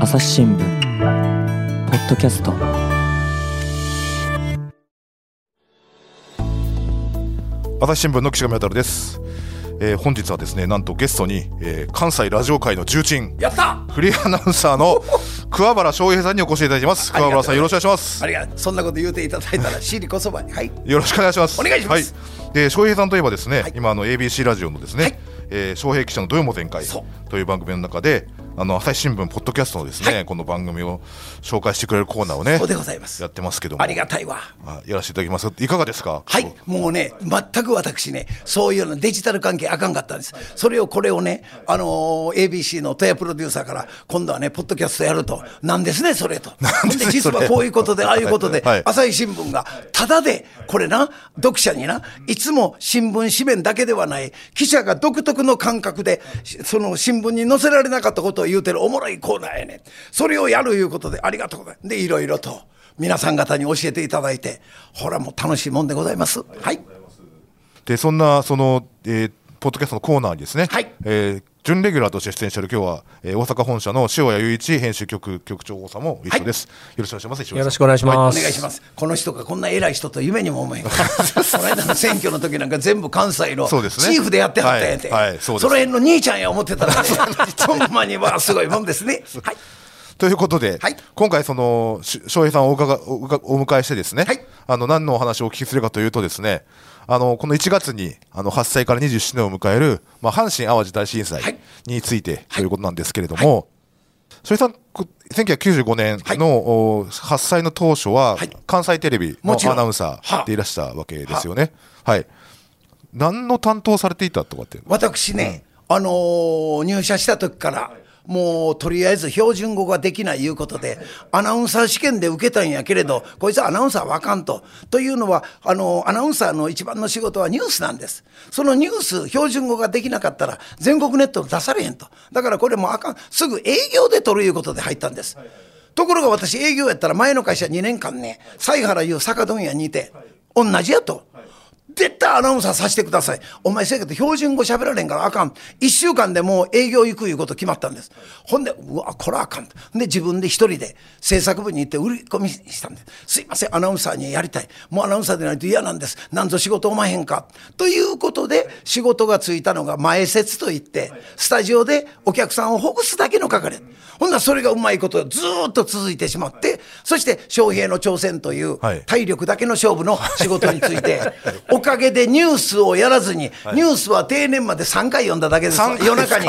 朝日新聞ポッドキャスト。朝日新聞の岸上渉です、えー本日はですねなんとゲストに、えー関西ラジオ界の重鎮やった！フリーアナウンサーの 桑原翔平さんにお越しいただいてます。桑原さんよろしくお願いします。ありがとうそんなこと言うていただいたらシリこそばにはい。よろしくお願いします。お願いします。はい、で翔平さんといえばですね、はい。今あの ABC ラジオのですね、はいえー翔平記者の土曜も全開という番組の中であの朝日新聞ポッドキャストのですね、はい。この番組を紹介してくれるコーナーをねそうでございます。やってますけども。ありがたいわ。あやらせていただきます。いかがですか？はい、もうね、全く私ね、そういうのデジタル関係あかんかったんです。それをこれをね、あのー ABC の戸谷プロデューサーから、今度はね、ポッドキャストやると、なんですね、それと。ほんで、実はこういうことで、ああいうことで、はい。朝日新聞が、ただで、これな、読者にな、いつも新聞紙面だけではない、記者が独特の感覚で、その新聞に載せられなかったことを言うてるおもろいコーナーやねん。それをやるいうことで、ありがとうございます。で、いろいろと。皆さん方に教えていただいて、ほらもう楽しいもんでございます。はい。でそんなその、えーポッドキャストのコーナーにですね、はいえー準レギュラーとして出演している今日は、えー大阪本社の塩谷雄一編集局局長さんも一緒です、よろしくお願いします。よろしくお願いしおます、願いします。この人がこんな偉い人と夢にも思えん。この間の選挙の時なんか全部関西のチーフでやってはったんやて。はいはいその辺の兄ちゃんや思ってたらね、ほんまにわあすごいもんですね。はい。ということで、はい。今回そのし翔平さんをお伺お伺お迎えしてですね、はい。あの何のお話をお聞きするかというとですねあのこの1月にあの発災から27年を迎える、まあ、阪神・淡路大震災はい。についてということなんですけれども、翔平さんこ1995年の、お発災の当初は、はい。関西テレビのアナウンサーでいらしたわけですよね。はい。何の担当されていたとかって。私ね、あのー入社した時から、もうとりあえず標準語ができないいうことで、アナウンサー試験で受けたんやけれど、こいつアナウンサーはあかんと。というのは、あのアナウンサーの一番の仕事はニュースなんです。そのニュース、標準語ができなかったら、全国ネットに出されへんと。だからこれもあかん。すぐ営業で取るいうことで入ったんです。ところが私営業やったら前の会社2年間ね、犀原いう酒問屋にいて、同じやと。絶対アナウンサーさせてください。お前せやけど標準語喋られんからあかん。一週間でもう営業行くいうこと決まったんです。ほんで、うわ、これはあかん。で、自分で一人で制作部に行って売り込みしたんです。すいません、アナウンサーにやりたい。もうアナウンサーでないと嫌なんです。なんぞ仕事おまへんか。ということで、仕事がついたのが前説といって、スタジオでお客さんをほぐすだけの係。ほんならそれがうまいことずーっと続いてしまって、そして翔平の挑戦というはい体力だけの勝負の仕事について、お かげでニュースをやらずに、ニュースは定年まで3回読んだだけです夜中に、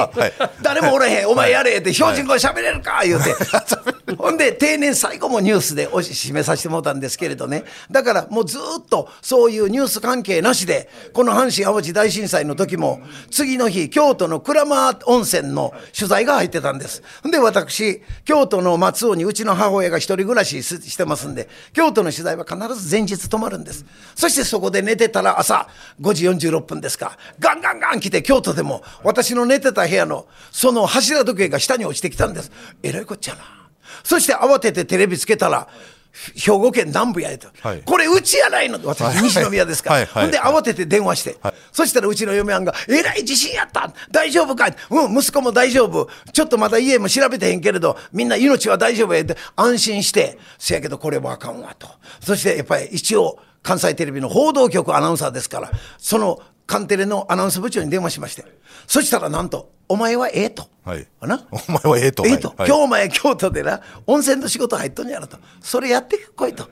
誰もおらへん、お前やれって、標準語喋れるか言うて、ほんで、定年最後もニュースでおし締めさせてもらったんですけれどね、だからもうずーっとそういうニュース関係なしで、この阪神・淡路大震災の時も、次の日、京都の鞍馬温泉の取材が入ってたんです。で、私、京都の松尾にうちの母親が一人暮らしししてますんで、京都の取材は必ず前日泊まるんです。そしてそこで寝てたら朝5時46分ですか、ガンガンガン来て京都でも私の寝てた部屋のその柱時計が下に落ちてきたんです。えらいこっちゃな。そして慌ててテレビつけたら、兵庫県南部やえと、はい。これうちやないの。私西宮ですか。ら、はい。はい。ほんで慌てて電話して、そしたらうちの嫁はんが「えらい地震やった。大丈夫か?」うん息子も大丈夫。ちょっとまだ家も調べてへんけれどみんな命は大丈夫や」って安心して。せやけどこれはあかんわと。そしてやっぱり一応関西テレビの報道局アナウンサーですからそのカンテレのアナウンス部長に電話しましてそしたらなんと「お前はええ」と。はい。お前はええとええと、はい。今日お前京都でな温泉の仕事入っとんやろと。それやってこいと。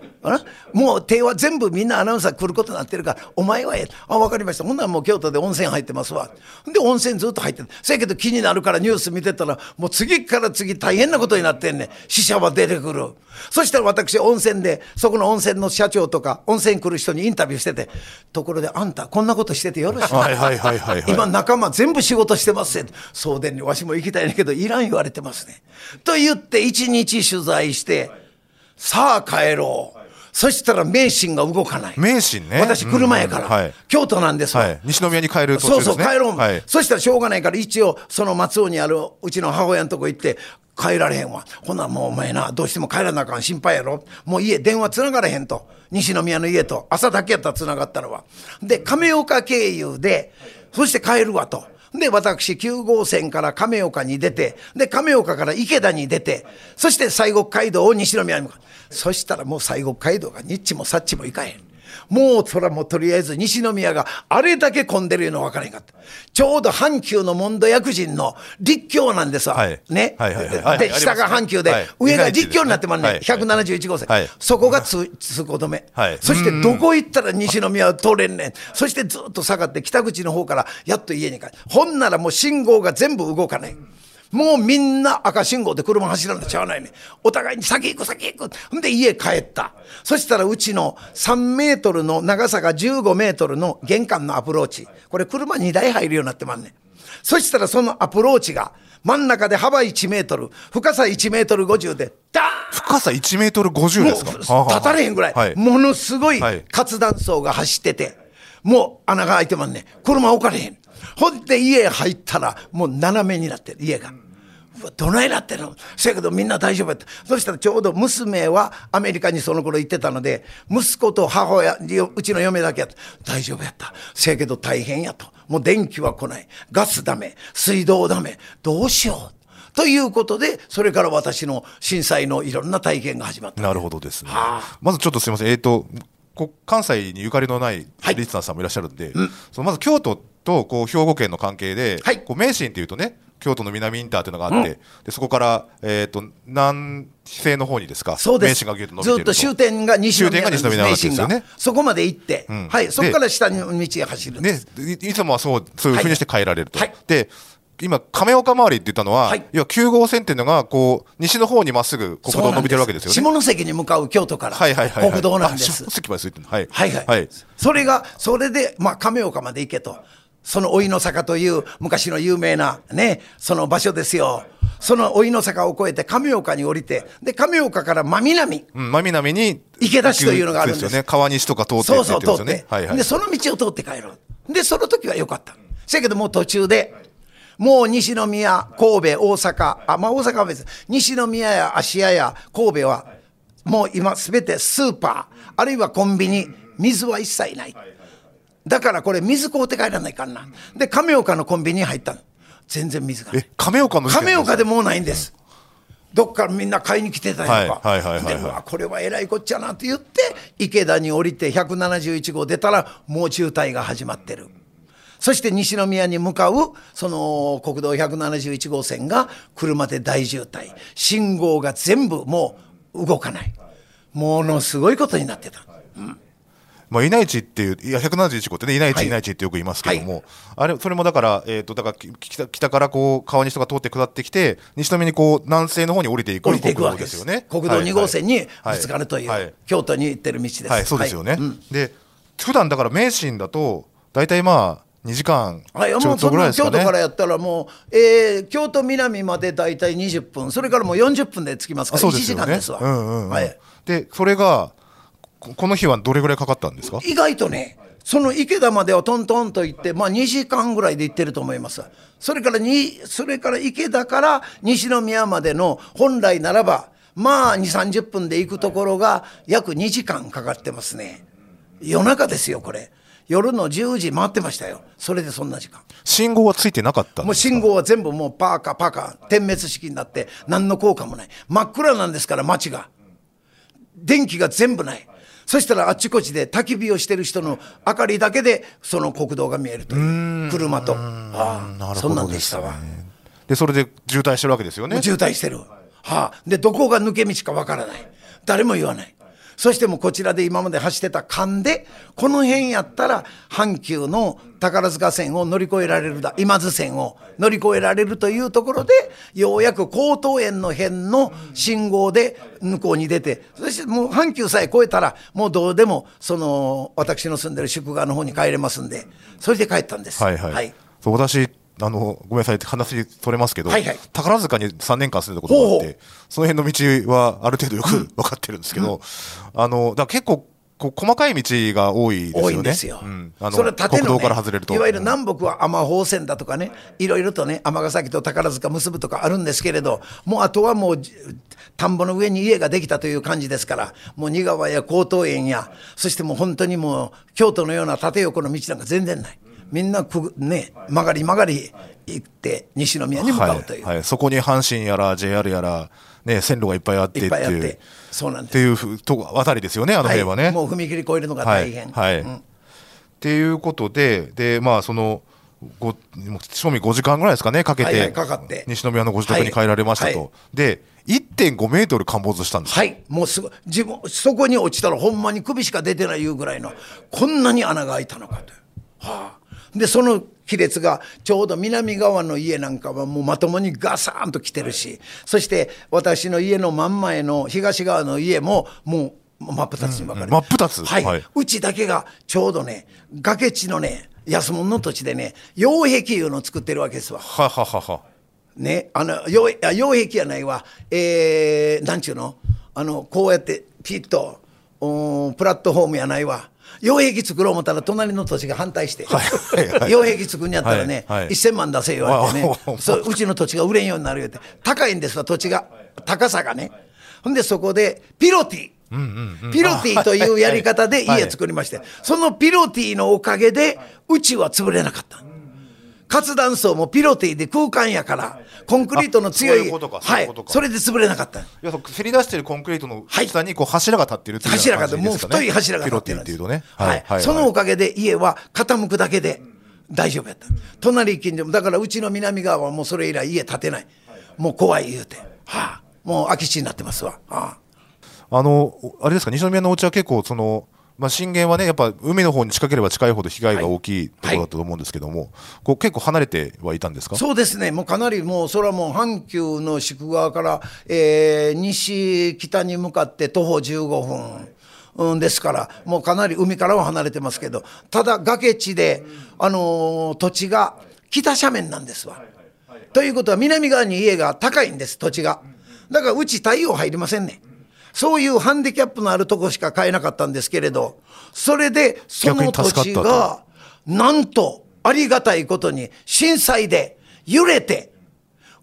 もう手は全部みんなアナウンサー来ることになってるからお前はええあ分かりました。ほんならもう京都で温泉入ってますわ。で温泉ずっと入ってるせやけど気になるからニュース見てたらもう次から次大変なことになってんねん。死者は出てくる。そしたら私温泉でそこの温泉の社長とか温泉来る人にインタビューしててところであんたこんなことしててよろしいはいはいはいはいはい。今仲間全部仕事してますって送電にわしも行きたいねんけどいらん言われてますね。と言って一日取材してさあ帰ろう。そしたら名神が動かない。名神ね。私車やから、うんはい。京都なんですわ、はい、西宮に帰る途そう中ですね。そう帰ろう、はい、そしたらしょうがないから一応その松尾にあるうちの母親のとこ行って帰られへんわ。ほなもうお前などうしても帰らなあかん心配やろ。もう家電話つながれへんと。西宮の家と朝だけやったらつながったのはで亀岡経由でそして帰るわとで、私、9号線から亀岡に出て、で、亀岡から池田に出て、そして西国街道を西宮に向かう。そしたらもう西国街道がニッチもサッチも行かへん。もうそれはもうとりあえず西宮があれだけ混んでるの分からへんかった。ちょうど阪急の門戸薬人の立教なんですわ。はいね。はいはいはいはいで、下が阪急で、はい上が立教になってますね。はい171号線。はいそこが通通行止め。はいそしてどこ行ったら西宮は通れんねん。そしてずっと下がって北口の方からやっと家に帰る。ほんならもう信号が全部動かない。もうみんな赤信号で車走らんとちゃわないね。お互いに先行く先行く。ほんで家帰った。そしたらうちの3メートルの長さが15メートルの玄関のアプローチ。これ車2台入るようになってまんねん。そしたらそのアプローチが真ん中で幅1メートル、深さ1メートル50で、ダーン深さ1メートル50ですか？立たれへんぐらい、はい。ものすごい活断層が走ってて、もう穴が開いてまんねん車置かれへんほんで家入ったらもう斜めになってる家が。うわどないなってんの？せやけどみんな大丈夫やった。そしたらちょうど娘はアメリカにその頃行ってたので息子と母親ようちの嫁だけやった。大丈夫やった。せやけど大変やと。もう電気は来ない。ガスダメ。水道ダメ。どうしよう。ということでそれから私の震災のいろんな体験が始まった。なるほどですね。はあ。まずちょっとすみません、えっ、と、こ関西にゆかりのないはい。リスナーさんもいらっしゃるんで、そのまず京都とこう兵庫県の関係で、はいこう名神っていうとね、京都の南インターっていうのがあって、でそこから、えー、と南西の方にですか、そうです。名神がずっと終点が西宮なんですよねそこまで行って、んはい、そこから下の道へ走るんでねす。、いいつもはそうそういうふうにして帰られると。はいで今、亀岡周りって言ったのは、はい要は9号線っていうのがこう西の方にまっすぐ国道伸びてるわけですよね。下関に向かう京都からはいはいはい、はい。国道なんですあ。下関まで続いてるはい。はいはい。はい。それが、それで、まあ、亀岡まで行けと。その老いの坂という昔の有名なね、その場所ですよ。その老いの坂を越えて亀岡に降りて、で、亀岡から真南、うん、真南に池田市というのがあるんですよね。川西とか通ってそうそう、通って。はいはい。で、その道を通って帰ろう。で、その時は良かった。せやけどもう途中で、もう西宮、神戸、大阪、あ、まあ大阪は別に、西宮や芦屋や神戸は、もう今すべてスーパー、あるいはコンビニ、水は一切ない。だからこれ水買うて帰らないかんな。で、亀岡のコンビニに入ったの。全然水がない。え、亀岡の亀岡でもうないんです。どっからみんな買いに来てたんやんか。はいはいはいはいはいでうわこれはえらいこっちゃなって言って、池田に降りて171号出たら、もう渋滞が始まってる。そして西宮に向かう、その国道171号線が車で大渋滞。信号が全部もう動かない。ものすごいことになってた。まあ、稲市っていう、いや、171号ってね、稲市、はい稲市ってよく言いますけども、あれ、それもだから、えっ、と、だから、き北北からこう、川西とか通って下ってきて、西宮にこう、南西の方に降りていく降りていく国わけですすよね。国道2号線にぶつかるという、はいはい京都に行ってる道です。はい、そうですよね。はいうんで、普段だから名神だと、大体まあ、2時間ちはい、ょっとぐらいですかね。京都からやったらもう、えー京都南まで大体20分、それからもう40分で着きますから、1あそうですよね。時間ですわ。で、それが、ここの日はどれぐらいかかったんですか？意外とね、その池田まではトントンと行って、まあ2時間ぐらいで行ってると思います。それからに、それから池田から西宮までの本来ならば、まあ2、30分で行くところが約2時間かかってますね。夜中ですよ、これ。夜の10時回ってましたよ。それでそんな時間。信号はついてなかったんもうですか？信号は全部もうパーカーパーカー点滅式になって何の効果もない真っ暗なんですから街が電気が全部ないそしたらあっちこっちで焚き火をしてる人の明かりだけでその国道が見えるという車と。ああそんなんでしたわ。で、それで渋滞してるわけですよね。渋滞してる、はあ、でどこが抜け道かわからない。誰も言わないそしてもうこちらで今まで走ってた間でこの辺やったら阪急の宝塚線を乗り越えられるだ今津線を乗り越えられるというところでようやく江東園の辺の信号で向こうに出てそしてもう阪急さえ越えたらもうどうでもその私の住んでる宿川の方に帰れますんでそれで帰ったんです。はいはい。そう私あのごめんなさい話取れますけど、はいはい宝塚に3年間住んでたことがあってその辺の道はある程度よく分かってるんですけど、あのだ結構細かい道が多いですよね。多いんですよ。うんあのそれは縦の、ね、国道から外れると。いわゆる南北は尼宝線だとかね、いろいろとね、尼崎と宝塚結ぶとかあるんですけれど、もうあとはもう、じ田んぼの上に家ができたという感じですから、もう仁川や江東園や、そしてもう本当にもう、京都のような縦横の道なんか全然ない。みんなく、ね、曲がり曲がり行って西宮に向かうという、はいはい、そこに阪神やら JR やら、ね、線路がいっぱいあってっていう。て。そうなんです。っていうふとあたりですよね、あの辺はね。はい、もう踏切越えるのが大変、はいはい。うん。っていうことで、でまあ、そのごもう正味5時間ぐらいですかね、かけて、はいはいかかって。西宮のご自宅に帰られましたと、はい。はで1.5メートル陥没したんです、はい、もうすごい自分そこに落ちたらほんまに首しか出てないいうぐらいのこんなに穴が開いたのかという、はあ、でその亀裂がちょうど南側の家なんかはもうまともにガサーンと来てるしそして私の家の真ん前の東側の家ももう真っ二つに分かれて、真っ二つ。はい、はい。うちだけがちょうどね崖地のね安物の土地でね擁壁いうのを作ってるわけですわ。はははは、ね、あの擁壁やないわ、えー、なんちゅうの？あのこうやってピッとおプラットフォームやないわ擁壁作ろう思ったら隣の土地が反対して、擁壁作るんやったらね、はいはい。1000万出せ言われてねそううちの土地が売れんようになるよって。高いんですわ土地が。高さがね。ほんでそこでピロティ。ピロティというやり方ではい。家作りまして、そのピロティのおかげでうちは潰れなかった。活断層もピロティで空間やからコンクリートの強いはいそれで潰れなかった。いやせり出してるコンクリートのはい。下にこう柱が立ってるっていうよう柱がもう太い柱が立ってるっていうとね、はい。そのおかげで家は傾くだけで大丈夫やった。隣近所もだからうちの南側はもうそれ以来家建てない。もう怖い言うて。はあ。もう空き地になってますわ。はあ。あのあれですか西宮のお家は結構その、まあ、震源はねやっぱ海の方に近ければ近いほど被害が大きいところだったと思うんですけども、こう結構離れてはいたんですか？そうですね、もうかなりもう、それはもう阪急の宿側から、えー西、北に向かって徒歩15分。うん、ですから、もうかなり海からは離れてますけど、ただ崖地で、あのー土地が北斜面なんですわ。ということは、南側に家が高いんです、土地が。だから、うち太陽入りませんね。そういうハンディキャップのあるとこしか買えなかったんですけれど、それで、その土地が、なんと、ありがたいことに、震災で揺れて、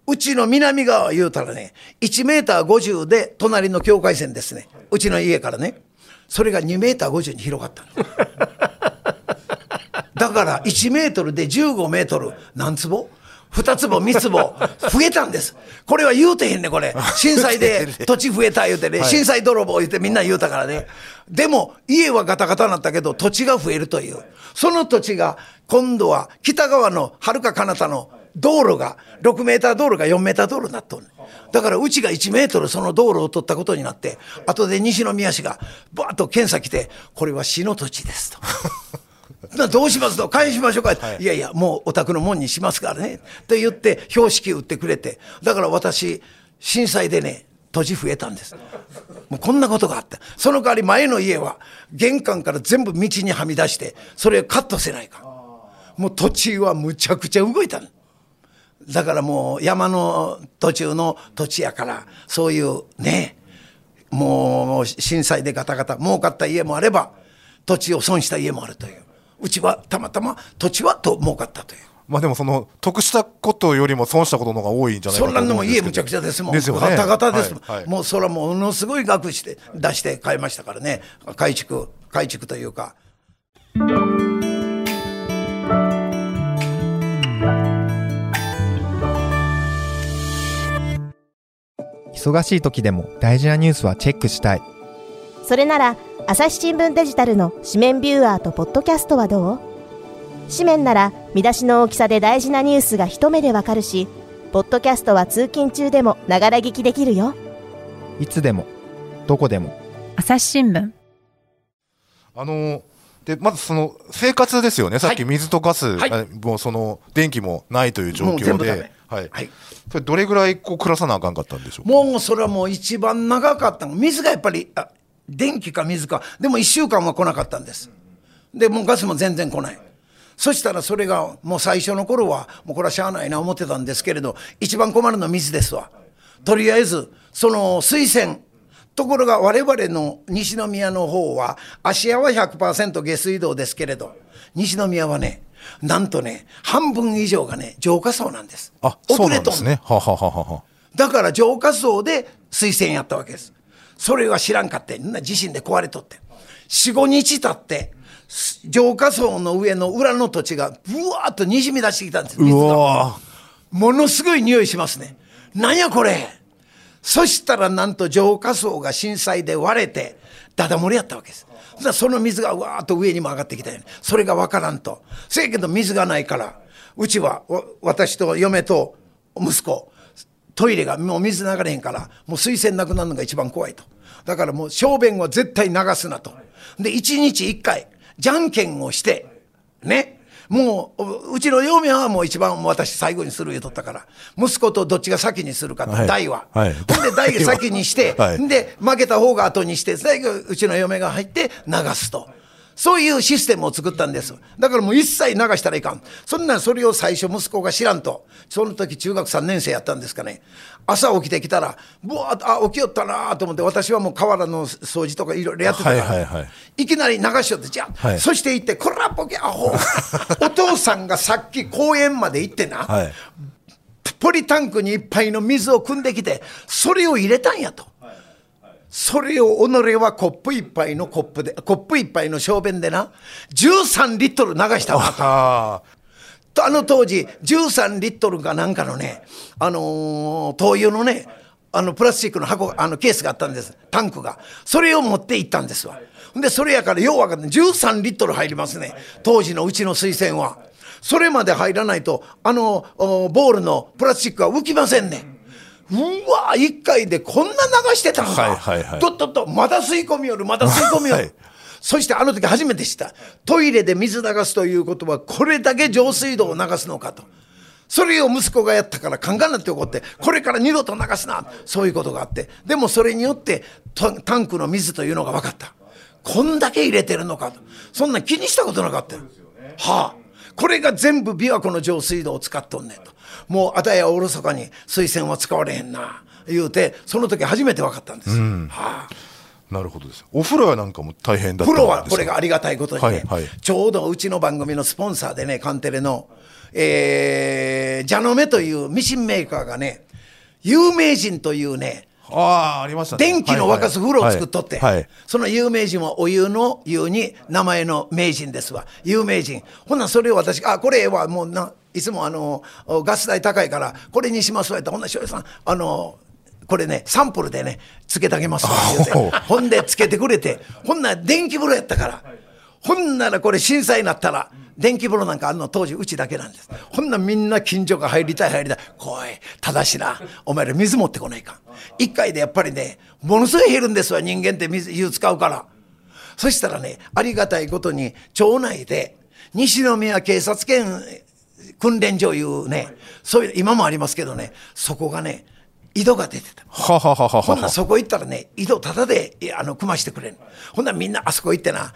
うちの南側言うたらね、1メーター50で隣の境界線ですね。うちの家からね。それが2メーター50に広がったの。だから1メートルで15メートル、何坪？?2 坪、3坪、増えたんです。これは言うてへんね、これ。震災で土地増えた言うてね、震災泥棒言うてみんな言うたからね。でも、家はガタガタになったけど、土地が増えるという。その土地が、今度は北側の遥か彼方の道路が、6メーター道路が4メーター道路になっとる。だからうちが1メートルその道路を取ったことになって、後で西宮市がバーッと検査来て、これは市の土地ですと。などうしますと返しましょうか、い、やいやもうお宅のもんにしますからね。と言って標識打ってくれて。だから私震災でね土地増えたんです。もうこんなことがあったその代わり前の家は玄関から全部道にはみ出してそれをカットせないかもう土地はむちゃくちゃ動いたの。だからもう山の途中の土地やからそういうねもう震災でガタガタ儲かった家もあれば土地を損した家もあるといううちはたまたま土地はと儲かったという。まあでもその得したことよりも損したことの方が多いんじゃないかとそんなんのも思うんですけど。家むちゃくちゃですもん。ですよね。ガタガタですもん、はいはい。もうそれはものすごい額して出して買いましたからね。改築改築というか。忙しい時でも大事なニュースはチェックしたい。それなら朝日新聞デジタルの紙面ビューアーとポッドキャストはどう？紙面なら見出しの大きさで大事なニュースが一目でわかるしポッドキャストは通勤中でもながら聞きできるよ。いつでもどこでも。朝日新聞。あのでまずその生活ですよね、さっき水とガス、はい。あもうその電気もないという状もう全況部ダメ。で、はい。はい。それどれぐらいこう暮らさなあかんかったんでしょうか？もうそれはもう一番長かったの。水がやっぱりあ電気か水か。でも1週間は来なかったんです。でもうガスも全然来ない。そしたらそれがもう最初の頃はもうこれはしゃあないな思ってたんですけれど一番困るのは水ですわ。とりあえずその水洗ところが我々の西宮の方は芦屋は100%下水道ですけれど西宮はねなんとね半分以上がね浄化層なんです。あそうなんですね。ははははは。だから浄化層で推薦やったわけです。それは知らんかって、みんな自身で壊れとって。4、5日経って、浄化層の上の裏の土地がぶわーっとにじみ出してきたんです水うが。わものすごい匂いしますね。なんやこれ。そしたらなんと浄化層が震災で割れてダダ漏れやったわけです。その水がわーっと上にも上がってきたよね。それがわからんと。せやけど水がないからうちはわ私と嫁と息子トイレがもう水流れへんからもう水栓なくなるのが一番怖いと。だからもう小便は絶対流すなと。で1日1回じゃんけんをしてね。もうううちの嫁はもう一番私最後にする言うとったから息子とどっちが先にするかと、はい。大は、はい。ほんで大が先にして、はい。で負けた方が後にして最後うちの嫁が入って流すと。そういうシステムを作ったんです。だからもう一切流したらいかん。そんなんそれを最初息子が知らんと。その時中学3年生やったんですかね。朝起きてきたら、ぶわーっと、あ、起きよったなと思って、私はもう河原の掃除とかいろいろやってたから、はいはいはいいきなり流しよって、じゃあ、はいそして行って、こらボケアホ お父さんがさっき公園まで行ってな、はいポリタンクにいっぱいの水を汲んできて、それを入れたんやと。それを己はコップ一杯のコップで、コップ一杯の小便でな、13リットル流したわと。あの当時、13リットルかなんかのね、あのー灯油のね、あのプラスチックの箱、あのケースがあったんです、タンクが。それを持って行ったんですわ。で、それやからよう分かって、13リットル入りますね、当時のうちの水栓は。それまで入らないと、あのおボールのプラスチックは浮きませんね。うわ一回でこんな流してたんか。はいはいはいとっとっと、まだ吸い込みよる、まだ吸い込みよる。はいそしてあの時初めて知った。トイレで水流すということは、これだけ上水道を流すのかと。それを息子がやったからカンカンなって怒って、これから二度と流すな。そういうことがあって。でもそれによってタタンクの水というのが分かった。こんだけ入れてるのかと。そんなん気にしたことなかったよ。はあ。これが全部琵琶湖の上水道を使っとんねんと。もうあたやおろそかに水栓は使われへんな。言うて、その時初めて分かったんです。はあ。なるほどです。お風呂やなんかも大変だったプんですか？ロはこれがありがたいことにね、はいはい。ちょうどうちの番組のスポンサーでね、カンテレの、えー、ジャノメというミシンメーカーがね、有名人というね、ああありましたね。電気の沸かす風呂を作っとって、はいはい。その有名人はお湯の湯に名前の名人ですわ。有名人。ほんならそれを私あこれはもうないつもあのガス代高いからこれにしますわってほんなら翔平さんあのこれねサンプルでねつけてあげますわって言うて。ほんでつけてくれてほんなら電気風呂やったから。ほんならこれ震災になったら電気風呂なんかあるの当時うちだけなんです。ほんならみんな近所が入りたい入りたい。来いただしな。お前ら水持ってこないかん。一回でやっぱりねものすごい減るんですわ人間って水湯使うから。そしたらねありがたいことに町内で西宮警察犬訓練所いうねそういう今もありますけどねそこがね井戸が出てた。ははははほんならはそこ行ったらね井戸タダであの組ましてくれるほんならみんなあそこ行ってな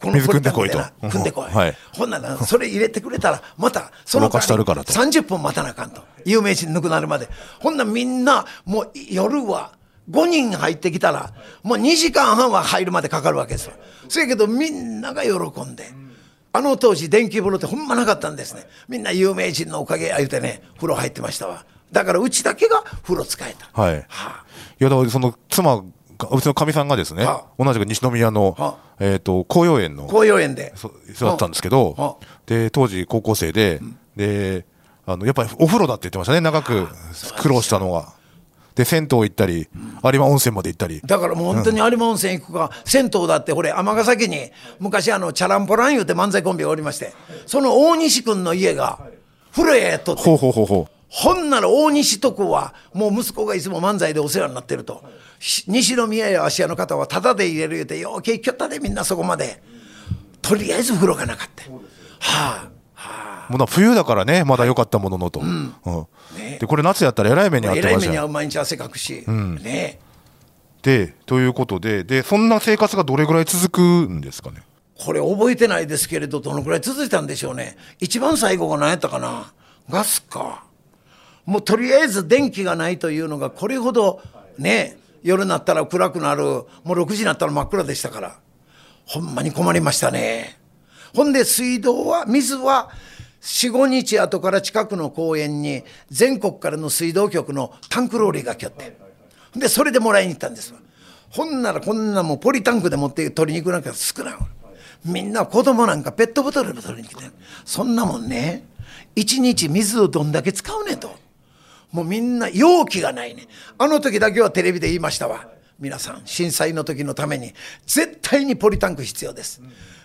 こ水汲んでこいと。汲んでこい、はい。ほんならそれ入れてくれたらまたその沸かしてあるからと。30分待たなあかんと。有名人抜くなるまで。ほんならみんなもう夜は5人入ってきたらもう2時間半は入るまでかかるわけですよ。そやけどみんなが喜んであの当時電気風呂ってほんまなかったんですね。みんな有名人のおかげ言うてね風呂入ってましたわ。だからうちだけが風呂使えた。はい。いはや、だからその妻が、うちのかみさんがですねは、同じく西宮のは、えっと、紅葉園の、紅葉園で。そそうだったんですけどは、で、当時高校生で、で、あの、やっぱりお風呂だって言ってましたね、長く苦労したのが。で、銭湯行ったり、有馬温泉まで行ったり。だからもう本当に有馬温泉行くか、銭湯だってこれ尼崎に昔あのチャランポラン言うて漫才コンビがおりましてその大西君の家が風呂屋やっとって。ほうほうほうほほんなら大西とこはもう息子がいつも漫才でお世話になってると。し西宮や芦屋の方はタダで入れる言うてようけ行きよったでみんなそこまで。とりあえず風呂がなかった。はあ。う。もうな冬だからね、まだ良かったもののと。うん。で、これ夏やったらえらい目に遭っえらいてました。よ。目には毎日汗かくし、ね。で、ということで、で、そんな生活がどれぐらい続くんですかね？これ覚えてないですけれどどのくらい続いたんでしょうね。一番最後が何やったかな？ガスか。もうとりあえず電気がないというのがこれほどね夜になったら暗くなる。もう6時になったら真っ暗でしたから。ほんまに困りましたね。ほんで水道は水は45日後から近くの公園に全国からの水道局のタンクローリーが来よって。でそれでもらいに行ったんです。ほんならこんなもうポリタンクで持って取りに行くなんか少ないわ。みんな子供なんかペットボトルで取りに来て。そんなもんね。一日水をどんだけ使うねと。もうみんな容器がないね。あの時だけはテレビで言いましたわ。皆さん震災の時のために絶対にポリタンク必要です、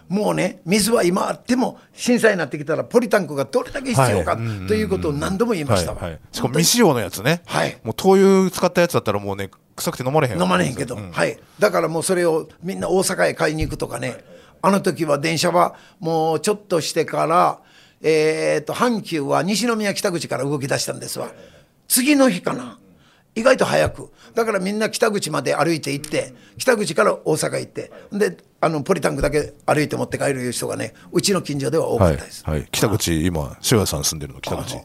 もうね水は今あっても震災になってきたらポリタンクがどれだけ必要か、はい。ということを何度も言いましたわ、はいはい、しかも未使用のやつね、はい。もう灯油使ったやつだったらもうね臭くて飲まれへん飲まれへんけど、はい、だからもうそれをみんな大阪へ買いに行くとかね。あの時は電車はもうちょっとしてから、えー、と阪急は西宮北口から動き出したんですわ。次の日かな意外と早く。だからみんな北口まで歩いて行って北口から大阪行って。であのポリタンクだけ歩いて持って帰る人がねうちの近所では多かはいったです、はい、北口今塩谷さん住んでるの北口。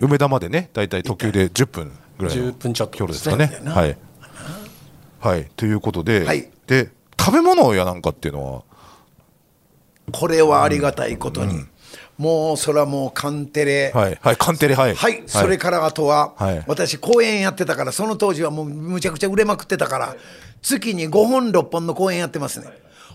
梅田までね大体特急で10分ぐらいの10分ちょっと距離ですかね。はい、はい、ということで、はい。で食べ物やなんかっていうのは？これはありがたいことに、もうそれはもうカンテレ、はい。はいカンテレはい。はい、それからあとは、はい。私公演やってたからその当時はもうむちゃくちゃ売れまくってたから月に5本6本の公演やってますね。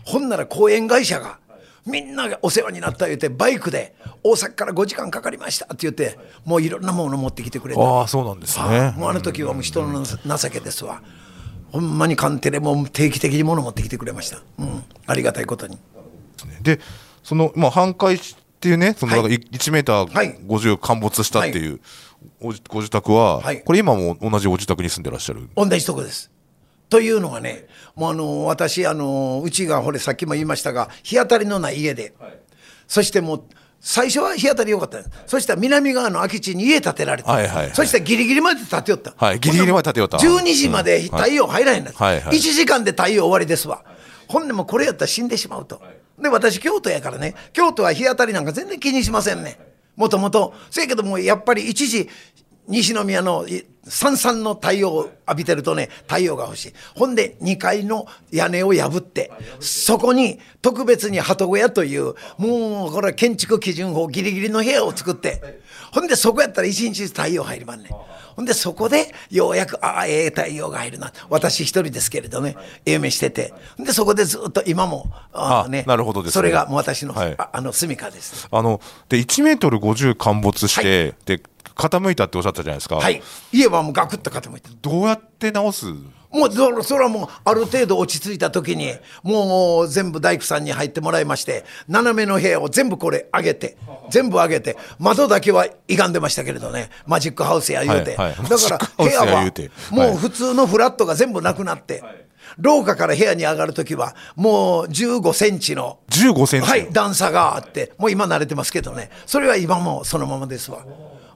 ほんなら公演会社がみんながお世話になった言うてバイクで大阪から5時間かかりましたって言ってもういろんなもの持ってきてくれた。ああそうなんですね。もうあの時はもう人の情けですわ。ほんまにカンテレも定期的に物持ってきてくれました、うん、ありがたいことに。でそのまあ半壊っていうねそのはい。なんかい1メータはい。ー50陥没したっていうご自宅は、はい。これ今も同じお自宅に住んでらっしゃる？同じとこです。というのはね、もうあの私あの、うちがほれ、さっきも言いましたが、日当たりのない家で、そしてもう、最初は日当たり良かったんです。そしたら南側の空き地に家建てられて、はいはいはい。そしたらギリギリまで建てよった、はいギリギリまで建てよった。12時まで太陽入らへんのです、はいはい1時間で太陽終わりですわ、ほんでもうこれやったら死んでしまうと、で私、京都やからね、京都は日当たりなんか全然気にしませんね、もともと、せやけども、やっぱり一時、西宮のいさんさんの太陽を浴びてるとね太陽が欲しい。ほんで2階の屋根を破ってそこに特別に鳩小屋というもうこれは建築基準法ギリギリの部屋を作ってほんでそこやったら一日太陽入りまんねん。ほんでそこでようやくああええ太陽が入るな。私一人ですけれどね夢してて。でそこでずっと今もああねなるほどですね。それがもう私の,、はい。ああの住処です。あので1メートル50陥没して、で傾いたっておっしゃったじゃないですか、はい。家はもうガクッと傾いてどうやって直す？もうそそれはもうある程度落ち着いた時にもう全部大工さんに入ってもらいまして斜めの部屋を全部これ上げて全部上げて窓だけは歪んでましたけれどね。マジックハウスや言うて、はいはいだから部屋はもう普通のフラットが全部なくなって、廊下から部屋に上がる時はもう15センチの15センチ、はい、段差があって、もう今慣れてますけどね、それは今もそのままですわ。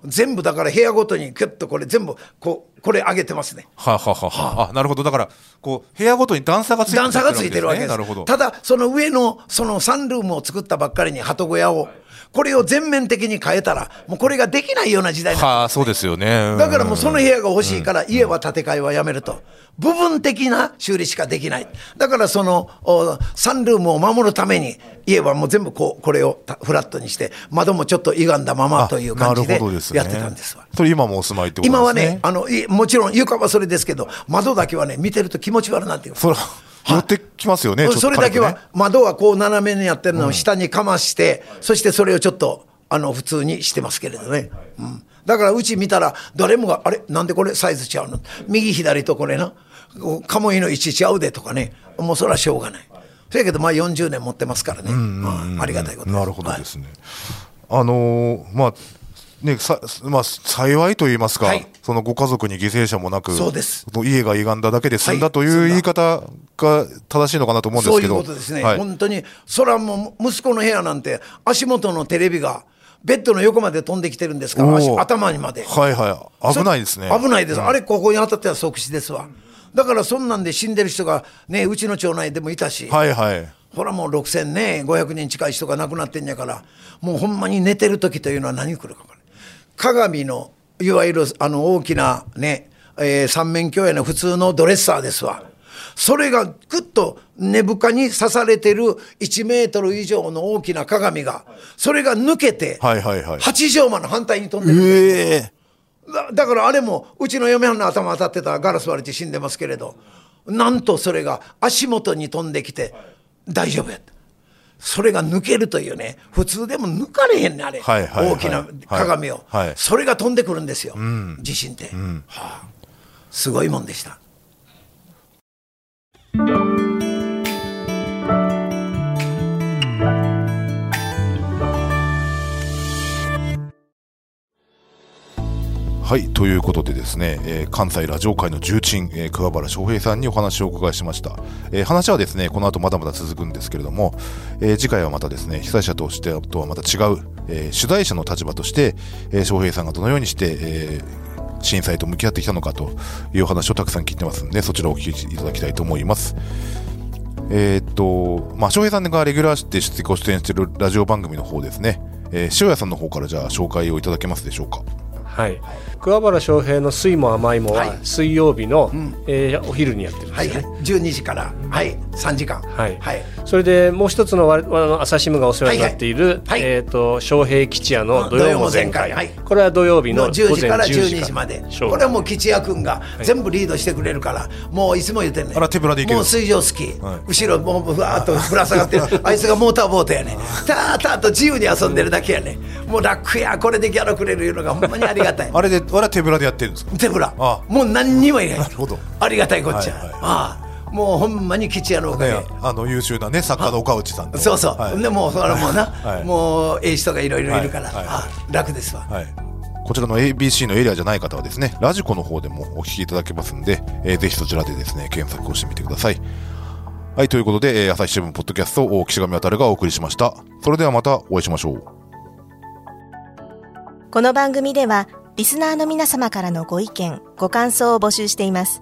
全部だから部屋ごとにキュッとこれ全部こうこれ上げてますね。ははははあ。なるほど。だからこう部屋ごとに段差がついて段差がついてるわけです。なるほど。ただその上のそのサンルームを作ったばっかりに鳩小屋をこれを全面的に変えたらもうこれができないような時代になはあそうですよねだからもうその部屋が欲しいから家は建て替えはやめると。部分的な修理しかできない。だからそのおサンルームを守るために家はもう全部こうこれをたフラットにして窓もちょっと歪んだままという感じでやってたんですわ。それ今もお住まいってことですね今はね、あのいもちろん床はそれですけど窓だけはね見てると気持ち悪なっていう。それ寄ってきますよね、ちょっとそれだけは、窓はこう斜めにやってるのを下にかまして、そしてそれをちょっとあの普通にしてますけれどね、うん、だからうち見たら誰もがあれなんでこれサイズちゃうの？右左とこれな？こう鴨居の位置ちゃうでとかね。もうそれはしょうがない。そやけどまあ40年持ってますからね、まあ、ありがたいことです。なるほどですね、あのーまあねさまあ、幸いと言いますか、はい。そのご家族に犠牲者もなくそうです。家が歪んだだけで済んだはいという言い方が正しいのかなと思うんでそういすけど。うことですね、はい。本当にもう息子の部屋なんて足元のテレビがベッドの横まで飛んできてるんですから頭にまで。はいはい。危ないですね。危ないです、あれここに当たっては即死ですわ。だからそんなんで死んでる人がねうちの町内でもいたし、はいはい。ほらもう6000ね500人近い人が亡くなってんやからもうほんまに寝てる時というのは何来るか鏡のいわゆるあの大きなね、えー三面鏡やの普通のドレッサーですわ。それがぐっと根深に刺されてる1メートル以上の大きな鏡がそれが抜けてはいはいはい。8畳間の反対に飛んでるええ。だだからあれもうちの嫁はんの頭当たってたらガラス割れて死んでますけれどなんとそれが足元に飛んできて大丈夫やったそれが抜けるというね普通でも抜かれへんねあれ、はいはいはい。大きな鏡を、はい。はいそれが飛んでくるんですよ、地震って、はあ、すごいもんでした。はい、ということでですね、えー関西ラジオ界の重鎮、えー桑原翔平さんにお話をお伺いしました。えー話はですね、この後まだまだ続くんですけれども、えー次回はまたですね、被災者としてとはまた違う、えー取材者の立場として、えー翔平さんがどのようにして、えー震災と向き合ってきたのかという話をたくさん聞いてますんで、そちらをお聞きいただきたいと思います。えーっと、まあ、翔平さんがレギュラーで出ご出演しているラジオ番組の方ですね、えー塩谷さんの方からじゃあ紹介をいただけますでしょうか？はい、桑原翔平の「水も甘いも」ははい。水曜日の、えーお昼にやってるんですはい、よね。12時から、はい、3時間、はい。はい、それでもう一つのわあの朝日新聞がお世話になっている、はいはい。えっ、と翔平吉也の土曜も全開、はい。これは土曜日のの10時から午前12時まで、これはもう吉也君が全部リードしてくれるから、もういつも言ってんねん。あら手ぶらで行ける。もう水上スキー、はい。後ろもうふわーっとぶら下がってる、あいつがモーターボートやねん、たーたーと自由に遊んでるだけやねん、もう楽や、これでギャラくれるいうのがほんまにありがたい。あれで、あれは手ぶらでやってるんですか？手ぶら。あもう何にもいない。なるほど。ありがたいこっちゃ、はいはい。ああもうほんまに吉也のおかげ、ね、あの優秀なね作家の岡内さんとそうそう、はい。でもうそれもうな、はい。もうええ人がいろいろいるから、はい。はい。あ楽ですわ、はい、こちらの ABC のエリアじゃない方はですねラジコの方でもお聞きいただけますんで、えーぜひそちらでですね検索をしてみてください。はいということで、えー朝日新聞ポッドキャストを岸上渉がお送りしました。それではまたお会いしましょう。この番組ではリスナーの皆様からのご意見、ご感想を募集しています。